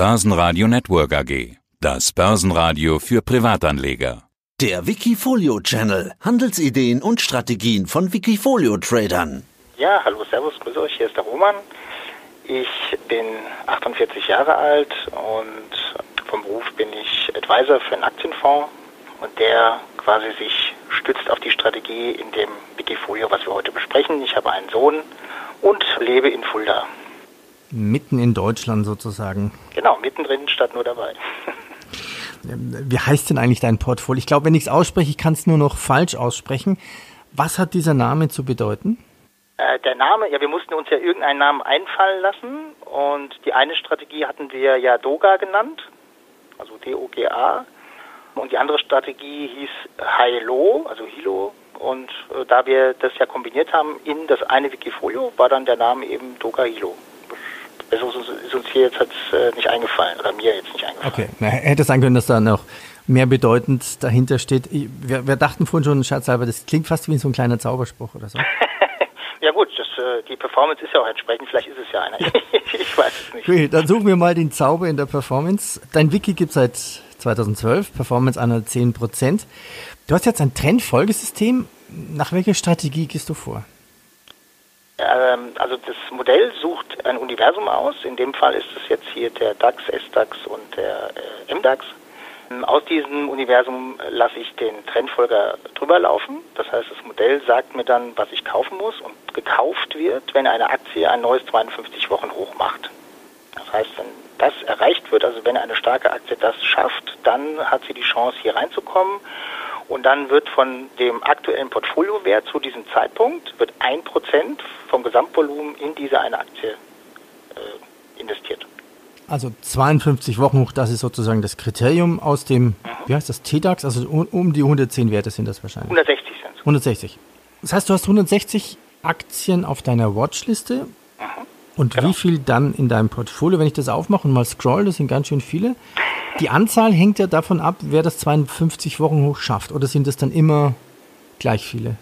Börsenradio Network AG. Das Börsenradio für Privatanleger. Der Wikifolio Channel. Handelsideen und Strategien von Wikifolio Tradern. Ja, hallo, servus, grüße euch. Hier ist der Roman. Ich bin 48 Jahre alt und vom Beruf bin ich Advisor für einen Aktienfonds und der quasi sich stützt auf die Strategie in dem Wikifolio, was wir heute besprechen. Ich habe einen Sohn und lebe in Fulda. Mitten in Deutschland sozusagen. Genau, mittendrin statt nur dabei. Wie heißt denn eigentlich dein Portfolio? Ich glaube, wenn ich es ausspreche, ich kann es nur noch falsch aussprechen. Was hat dieser Name zu bedeuten? Äh, der Name, ja, wir mussten uns ja irgendeinen Namen einfallen lassen und die eine Strategie hatten wir ja Doga genannt, also D-O-G-A. Und die andere Strategie hieß Hilo, also Hilo. Und äh, da wir das ja kombiniert haben in das eine Wikifolio, war dann der Name eben Doga Hilo. Das ist uns hier jetzt äh, nicht eingefallen oder mir jetzt nicht eingefallen. Okay, Na, hätte sein können, dass da noch mehr bedeutend dahinter steht. Wir, wir dachten vorhin schon, scherzhalber, das klingt fast wie so ein kleiner Zauberspruch oder so. ja gut, das, äh, die Performance ist ja auch entsprechend, vielleicht ist es ja einer. ich weiß es nicht. Okay, dann suchen wir mal den Zauber in der Performance. Dein Wiki gibt es seit 2012, Performance 110 Prozent. Du hast jetzt ein Trendfolgesystem. Nach welcher Strategie gehst du vor? Ähm, also das Modell sucht ein Universum aus. In dem Fall ist es jetzt hier der DAX, SDAX und der äh, MDAX. Ähm, aus diesem Universum lasse ich den Trendfolger drüber laufen. Das heißt, das Modell sagt mir dann, was ich kaufen muss und gekauft wird, wenn eine Aktie ein neues 52 Wochen hoch macht. Das heißt, wenn das erreicht wird, also wenn eine starke Aktie das schafft, dann hat sie die Chance, hier reinzukommen. Und dann wird von dem aktuellen Portfoliowert zu diesem Zeitpunkt wird ein Prozent vom Gesamtvolumen in diese eine Aktie äh, investiert. Also 52 Wochen hoch, das ist sozusagen das Kriterium aus dem, mhm. wie heißt das, TDAX, also um, um, die 110 Werte sind das wahrscheinlich. 160 sind es. 160. Das heißt, du hast 160 Aktien auf deiner Watchliste. Mhm. Und genau. wie viel dann in deinem Portfolio, wenn ich das aufmache und mal scroll, das sind ganz schön viele. Die Anzahl hängt ja davon ab, wer das 52 Wochen hoch schafft. Oder sind es dann immer gleich viele?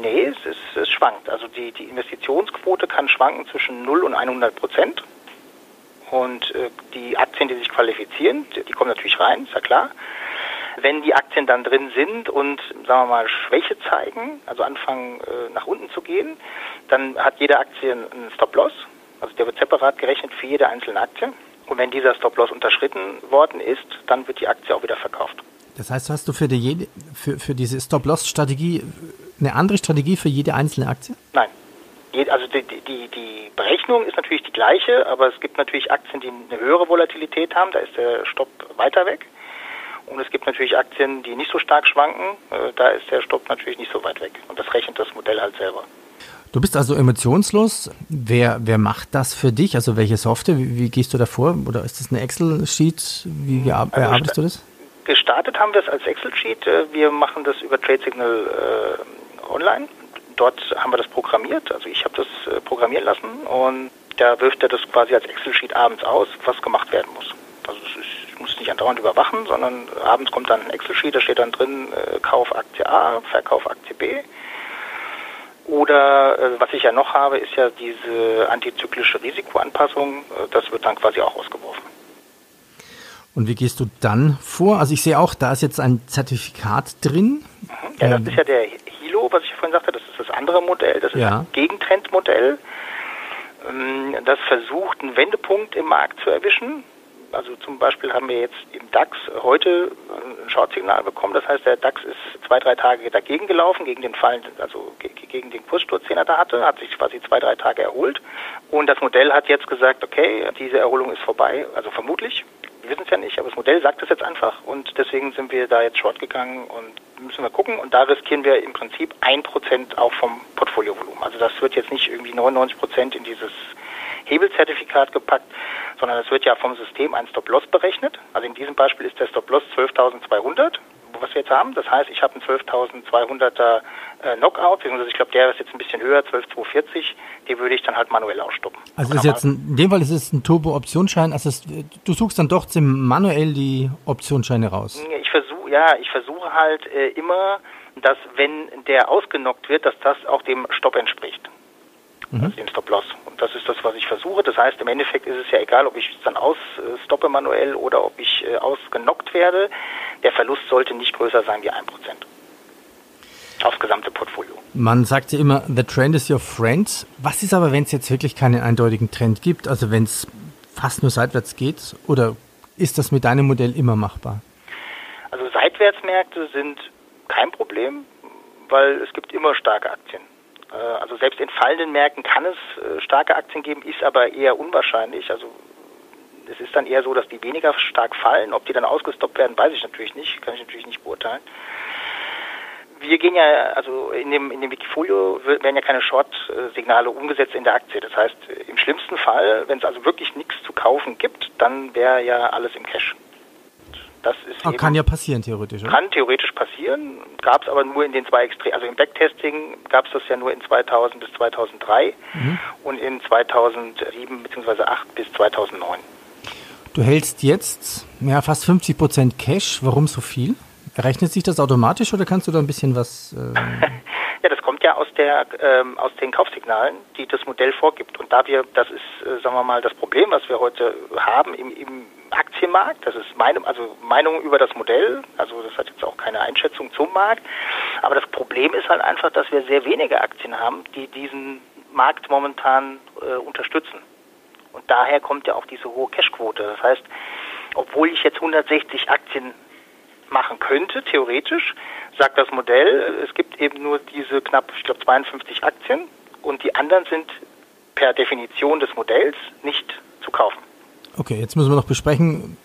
Nee, es, ist, es schwankt. Also die, die Investitionsquote kann schwanken zwischen 0 und 100 Prozent. Und äh, die Aktien, die sich qualifizieren, die, kommen natürlich rein, ist ja klar. Wenn die Aktien dann drin sind und, sagen wir mal, Schwäche zeigen, also anfangen äh, nach unten zu gehen, dann hat jede Aktie einen Stop-Loss. Also der wird separat gerechnet für jede einzelne Aktie. Und wenn dieser Stop-Loss unterschritten worden ist, dann wird die Aktie auch wieder verkauft. Das heißt, hast du für, die, für, für diese Stop-Loss-Strategie eine andere Strategie für jede einzelne Aktie? Nein. Also die, die, die Berechnung ist natürlich die gleiche, aber es gibt natürlich Aktien, die eine höhere Volatilität haben, da ist der Stopp weiter weg. Und es gibt natürlich Aktien, die nicht so stark schwanken, äh, da ist der Stopp natürlich nicht so weit weg. Und das rechnet das Modell halt selber. Du bist also emotionslos. Wer, wer macht das für dich? Also welche Software? Wie, wie gehst du da vor? Oder ist das ein Excel-Sheet? Wie, wie also bearbeitest du das? Gestartet haben wir es als Excel-Sheet. Äh, wir machen das über TradeSignal äh, online. Dort haben wir das programmiert. Also ich habe das äh, programmieren lassen und da wirft er das quasi als Excel-Sheet abends aus, was gemacht werden muss. Also ist, ich muss es nicht andauernd überwachen, sondern abends kommt dann ein Excel-Sheet, da steht dann drin äh, Kauf Aktie A, Verkauf Aktie B oder äh, was ich ja noch habe, ist ja diese antizyklische Risikoanpassung. Äh, das wird dann quasi auch ausgeworfen. Und wie gehst du dann vor? Also ich sehe auch, da ist jetzt ein Zertifikat drin. Mhm. Ja, das ähm, ist ja der Hilo, was ich vorhin sagte. Das ist das andere Modell. Das ist ja. ein Gegentrendmodell. Ähm, das versucht, einen Wendepunkt im Markt zu erwischen. Also zum Beispiel haben wir jetzt im DAX heute ein Short-Signal bekommen. Das heißt, der DAX ist zwei, drei Tage dagegen gelaufen, gegen den Fall, also gegen den Kurssturz, den er da hatte, hat sich quasi zwei, drei Tage erholt. Und das Modell hat jetzt gesagt, okay, diese Erholung ist vorbei, also vermutlich. Wir wissen es ja nicht, aber das Modell sagt es jetzt einfach. Und deswegen sind wir da jetzt short gegangen und müssen wir gucken. Und da riskieren wir im Prinzip ein Prozent auch vom Portfoliovolumen. Also das wird jetzt nicht irgendwie 99 Prozent in dieses Hebelzertifikat gepackt, sondern es wird ja vom System ein Stop-Loss berechnet. Also in diesem Beispiel ist der Stop-Loss 12.200, was wir jetzt haben. Das heißt, ich habe einen 12.200er äh, Knockout, beziehungsweise ich glaube, der ist jetzt ein bisschen höher, 12.240, den würde ich dann halt manuell ausstoppen. Also ist jetzt ein, in dem Fall ist es ein Turbo-Optionsschein, also es, du suchst dann doch manuell die Optionsscheine raus. Ich versuche, ja, ich versuche halt äh, immer, dass wenn der ausgenockt wird, dass das auch dem Stopp entspricht. Mhm. also den Stop-Loss. Und das ist das, was ich versuche. Das heißt, im Endeffekt ist es ja egal, ob ich es dann ausstoppe manuell oder ob ich äh, ausgenockt werde. Der Verlust sollte nicht größer sein wie 1% aufs gesamte Portfolio. Man sagt ja immer, the trend is your friend. Was ist aber, wenn es jetzt wirklich keinen eindeutigen Trend gibt? Also wenn es fast nur seitwärts geht? Oder ist das mit deinem Modell immer machbar? Also Seitwärtsmärkte sind kein Problem, weil es gibt immer starke Aktien. Äh, also selbst in fallenden Märkten kann es äh, starke Aktien geben, ist aber eher unwahrscheinlich. Also es ist dann eher so, dass die weniger stark fallen. Ob die dann ausgestoppt werden, weiß ich natürlich nicht, kann ich natürlich nicht beurteilen wir gehen ja, also in dem, in dem Wikifolio werden ja keine Short-Signale umgesetzt in der Aktie. Das heißt, im schlimmsten Fall, wenn es also wirklich nichts zu kaufen gibt, dann wäre ja alles im Cash. Das ist eben, kann ja passieren, theoretisch. Oder? Kann theoretisch passieren, gab es aber nur in den zwei Extremen. Also im Backtesting gab es das ja nur in 2000 bis 2003 mhm. und in 2007 bzw. 2008 bis 2009. Du hältst jetzt ja, fast 50 Prozent Cash. Warum so viel? Rechnet sich das automatisch oder kannst du da ein bisschen was? Ähm ja, das kommt ja aus der ähm, aus den Kaufsignalen, die das Modell vorgibt. Und da wir, das ist, äh, sagen wir mal, das Problem, was wir heute haben im, im Aktienmarkt. Das ist meine, also Meinung über das Modell. Also das hat jetzt auch keine Einschätzung zum Markt. Aber das Problem ist halt einfach, dass wir sehr wenige Aktien haben, die diesen Markt momentan äh, unterstützen. Und daher kommt ja auch diese hohe Cashquote. Das heißt, obwohl ich jetzt 160 Aktien machen könnte, theoretisch, sagt das Modell, es gibt eben nur diese knapp, ich glaube, 52 Aktien und die anderen sind per Definition des Modells nicht zu kaufen. Okay, jetzt müssen wir noch besprechen,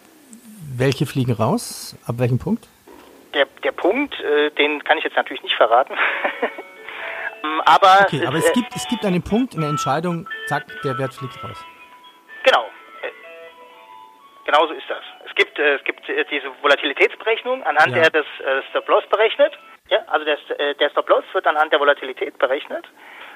welche fliegen raus, ab welchem Punkt? Der, der Punkt, äh, den kann ich jetzt natürlich nicht verraten. Ähm, aber okay, aber es, es, gibt, es gibt einen Punkt in der Entscheidung, zack, der Wert fliegt raus. Genau. Äh, genauso ist das gibt, äh, es gibt äh, diese Volatilitätsberechnung, anhand ja. der das äh, Stop-Loss berechnet. Ja, also der, äh, der Stop-Loss wird anhand der Volatilität berechnet.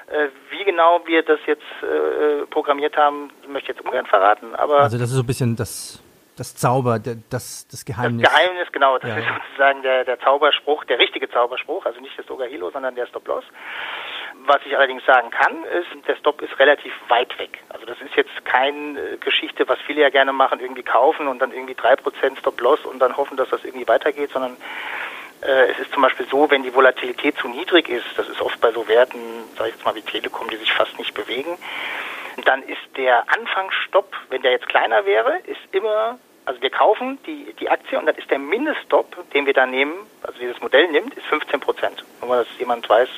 Äh, wie genau wir das jetzt äh, programmiert haben, möchte ich jetzt ungern verraten. Aber also das ist so ein bisschen das, das Zauber, das, das Geheimnis. Das Geheimnis, genau. Das ja. ist sozusagen der, der Zauberspruch, der richtige Zauberspruch, also nicht das Hilo, sondern der Stop-Loss. Was ich allerdings sagen kann, ist, der Stop ist relativ weit weg. Also das ist jetzt keine äh, Geschichte, was viele ja gerne machen, irgendwie kaufen und dann irgendwie drei Prozent Stop-Loss und dann hoffen, dass das irgendwie weitergeht, sondern äh, es ist zum Beispiel so, wenn die Volatilität zu niedrig ist, das ist oft bei so Werten, sage ich jetzt mal wie Telekom, die sich fast nicht bewegen, dann ist der Anfangsstopp, wenn der jetzt kleiner wäre, ist immer also wir kaufen die, die Aktie und dann ist der Mindeststop, den wir da nehmen, also dieses Modell nimmt, ist 15 Prozent. Nur mal, dass jemand weiß,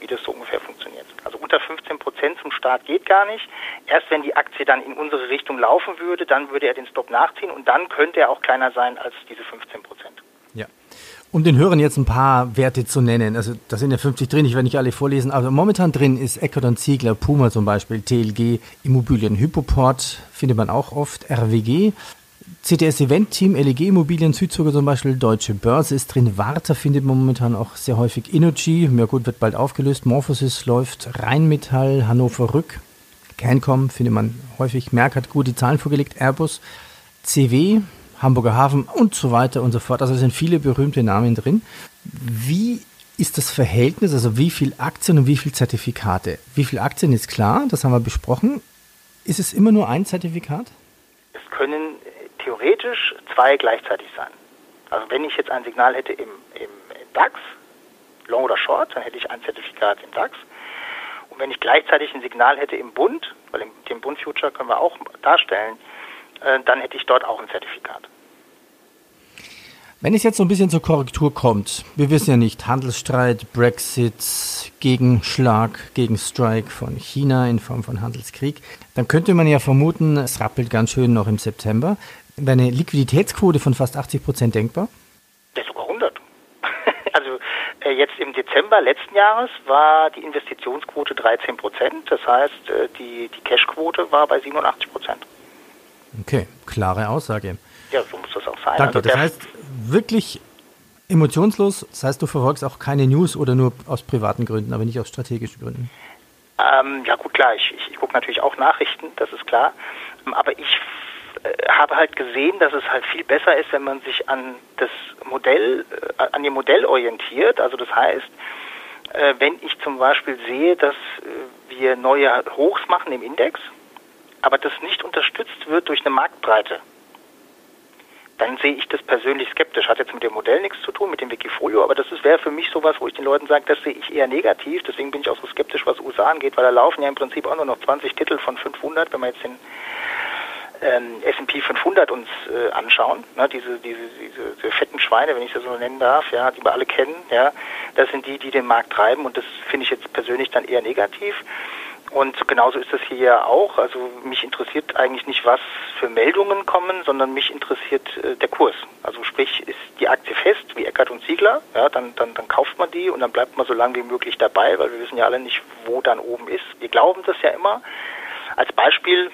wie das so ungefähr funktioniert. Also unter 15 Prozent zum Start geht gar nicht. Erst wenn die Aktie dann in unsere Richtung laufen würde, dann würde er den Stop nachziehen und dann könnte er auch kleiner sein als diese 15 Prozent. Um den Hörern jetzt ein paar Werte zu nennen, also da sind ja 50 drin, ich werde nicht alle vorlesen, aber momentan drin ist Eckert und Ziegler, Puma zum Beispiel, TLG, Immobilien, Hypoport findet man auch oft, RWG, CTS Event Team, LEG Immobilien, Südzucker zum Beispiel, Deutsche Börse ist drin, Warta findet man momentan auch sehr häufig, Energy, ja gut, wird bald aufgelöst, Morphosis läuft, Rheinmetall, Hannover Rück, Cancom findet man häufig, Merck hat gute Zahlen vorgelegt, Airbus, CW, Hamburger Hafen und so weiter und so fort. Also sind viele berühmte Namen drin. Wie ist das Verhältnis, also wie viel Aktien und wie viel Zertifikate? Wie viel Aktien ist klar, das haben wir besprochen. Ist es immer nur ein Zertifikat? Es können theoretisch zwei gleichzeitig sein. Also wenn ich jetzt ein Signal hätte im, im, DAX, Long oder Short, dann hätte ich ein Zertifikat im DAX. Und wenn ich gleichzeitig ein Signal hätte im Bund, weil im, dem Bund Future können wir auch darstellen, dann hätte ich dort auch ein Zertifikat. Wenn es jetzt so ein bisschen zur Korrektur kommt, wir wissen ja nicht, Handelsstreit, Brexit, Gegenschlag, Gegenstrike von China in Form von Handelskrieg, dann könnte man ja vermuten, es rappelt ganz schön noch im September. Wäre eine Liquiditätsquote von fast 80 Prozent denkbar? Ja, sogar 100. also äh, jetzt im Dezember letzten Jahres war die Investitionsquote 13 Prozent. Das heißt, äh, die, die Cashquote war bei 87 Prozent. Okay, klare Aussage. Ja, so muss das auch sein. Danke. Also das heißt, wirklich emotionslos, das heißt, du verfolgst auch keine News oder nur aus privaten Gründen, aber nicht aus strategischen Gründen. Ähm, ja gut, klar, ich, ich, ich gucke natürlich auch Nachrichten, das ist klar. Aber ich äh, habe halt gesehen, dass es halt viel besser ist, wenn man sich an das Modell, äh, an dem Modell orientiert. Also das heißt, äh, wenn ich zum Beispiel sehe, dass wir neue Hochs machen im Index, aber das nicht unterstützt wird durch eine Marktbreite dann sehe ich das persönlich skeptisch. Hat jetzt mit dem Modell nichts zu tun, mit dem Wikifolio, aber das wäre für mich sowas, wo ich den Leuten sage, das sehe ich eher negativ. Deswegen bin ich auch so skeptisch, was USA angeht, weil da laufen ja im Prinzip auch nur noch 20 Titel von 500, wenn wir jetzt den ähm, S&P 500 uns äh, anschauen, ne, diese, diese, diese, diese fetten Schweine, wenn ich das so nennen darf, ja, die wir alle kennen, ja, das sind die, die den Markt treiben und das finde ich jetzt persönlich dann eher negativ. Und genauso ist das hier auch. Also mich interessiert eigentlich nicht, was für Meldungen kommen, sondern mich interessiert äh, der Kurs. Also sprich, ist die Aktie fest, wie Eckert und Ziegler, ja, dann, dann, dann kauft man die und dann bleibt man so lange wie möglich dabei, weil wir wissen ja alle nicht, wo dann oben ist. Wir glauben das ja immer. Als Beispiel,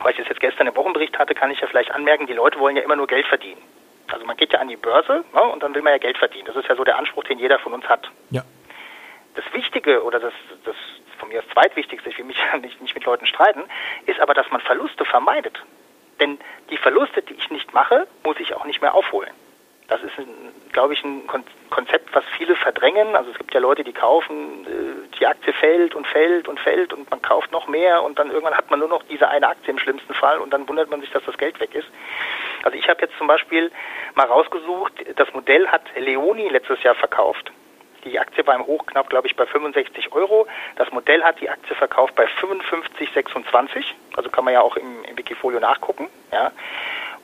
weil ich das jetzt gestern im Wochenbericht hatte, kann ich ja vielleicht anmerken, die Leute wollen ja immer nur Geld verdienen. Also man geht ja an die Börse ne, und dann will man ja Geld verdienen. Das ist ja so der Anspruch, den jeder von uns hat. Ja. Das Wichtige oder das, das von mir das zweitwichtigste, ich will mich ja nicht, nicht mit Leuten streiten, ist aber, dass man Verluste vermeidet. Denn die Verluste, die ich nicht mache, muss ich auch nicht mehr aufholen. Das ist, glaube ich, ein Konzept, was viele verdrängen. Also es gibt ja Leute, die kaufen, äh, die Aktie fällt und fällt und fällt und man kauft noch mehr und dann irgendwann hat man nur noch diese eine Aktie im schlimmsten Fall und dann wundert man sich, dass das Geld weg ist. Also ich habe jetzt zum Beispiel mal rausgesucht, das Modell hat Leoni letztes Jahr verkauft. Die Aktie war im Hoch knapp, glaube ich, bei 65 Euro. Das Modell hat die Aktie verkauft bei 55,26. Also kann man ja auch im, im Wikifolio nachgucken. Ja.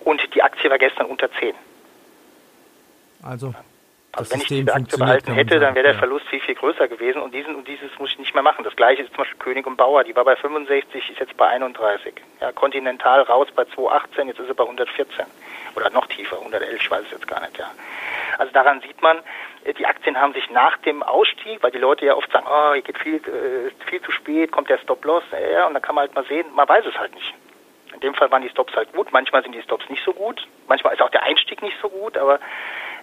Und die Aktie war gestern unter 10. Also, also wenn ich diese Aktie behalten hätte, dann wäre der Verlust viel, viel größer gewesen und diesen und dieses muss ich nicht mehr machen. Das gleiche ist zum Beispiel König und Bauer, die war bei 65, ist jetzt bei 31. Ja, Continental raus bei 218, jetzt ist sie bei 114. Oder noch tiefer, 111, ich weiß es jetzt gar nicht, ja. Also daran sieht man, äh, die Aktien haben sich nach dem Ausstieg, weil die Leute ja oft sagen, oh, hier geht viel, äh, viel zu spät, kommt der Stop-Loss, ja, und dann kann man halt mal sehen, man weiß es halt nicht. In dem Fall waren die Stops halt gut, manchmal sind die Stops nicht so gut, manchmal ist auch der Einstieg nicht so gut, aber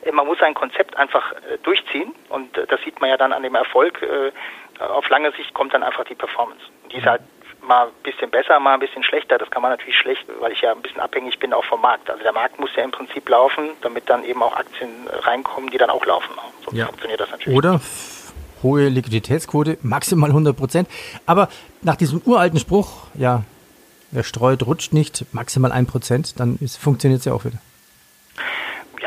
äh, man muss ein Konzept einfach durchziehen und das sieht man ja dann an dem Erfolg. Auf lange Sicht kommt dann einfach die Performance. Und die ist halt mal ein bisschen besser, mal ein bisschen schlechter. Das kann man natürlich schlecht, weil ich ja ein bisschen abhängig bin auch vom Markt. Also der Markt muss ja im Prinzip laufen, damit dann eben auch Aktien reinkommen, die dann auch laufen. So ja. funktioniert das natürlich. Oder hohe Liquiditätsquote, maximal 100 Prozent. Aber nach diesem uralten Spruch, ja, wer streut, rutscht nicht, maximal 1 Prozent, dann funktioniert es ja auch wieder.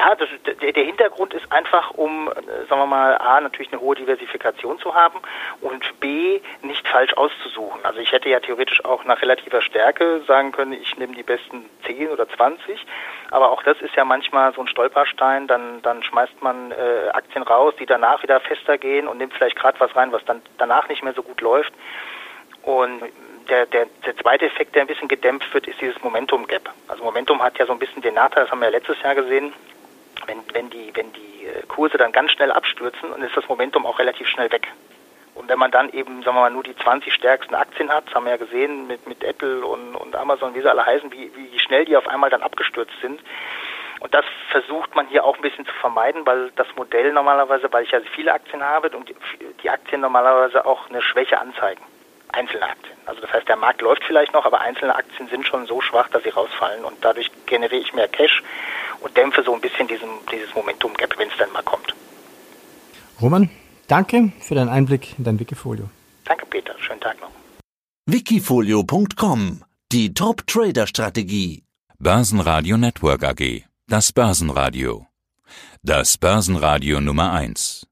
Ja, das, der, Hintergrund ist einfach, um, äh, sagen wir mal, A, natürlich eine hohe Diversifikation zu haben und B, nicht falsch auszusuchen. Also ich hätte ja theoretisch auch nach relativer Stärke sagen können, ich nehme die besten 10 oder 20, aber auch das ist ja manchmal so ein Stolperstein, dann, dann schmeißt man äh, Aktien raus, die danach wieder fester gehen und nimmt vielleicht gerade was rein, was dann danach nicht mehr so gut läuft. Und der, der, der zweite Effekt, der ein bisschen gedämpft wird, ist dieses Momentum Gap. Also Momentum hat ja so ein bisschen den Nachteil, das haben wir ja letztes Jahr gesehen, wenn, wenn, die, wenn die äh, Kurse dann ganz schnell abstürzen, dann ist das Momentum auch relativ schnell weg. Und wenn man dann eben, sagen wir mal, nur die 20 stärksten Aktien hat, das haben wir ja gesehen mit, mit Apple und, und Amazon, wie sie alle heißen, wie, wie schnell die auf einmal dann abgestürzt sind. Und das versucht man hier auch ein bisschen zu vermeiden, weil das Modell normalerweise, weil ich ja viele Aktien habe und die Aktien normalerweise auch eine Schwäche anzeigen. Einzelne Aktien. Also das heißt, der Markt läuft vielleicht noch, aber einzelne Aktien sind schon so schwach, dass sie rausfallen und dadurch generiere ich mehr Cash und dämpfe so ein bisschen diesen, dieses Momentum-Gap, wenn es dann mal kommt. Roman, danke für deinen Einblick in dein Wikifolio. Danke, Peter. Schönen Tag noch. Wikifolio.com Die Top-Trader-Strategie. Börsenradio Network AG. Das Börsenradio. Das Börsenradio Nummer 1.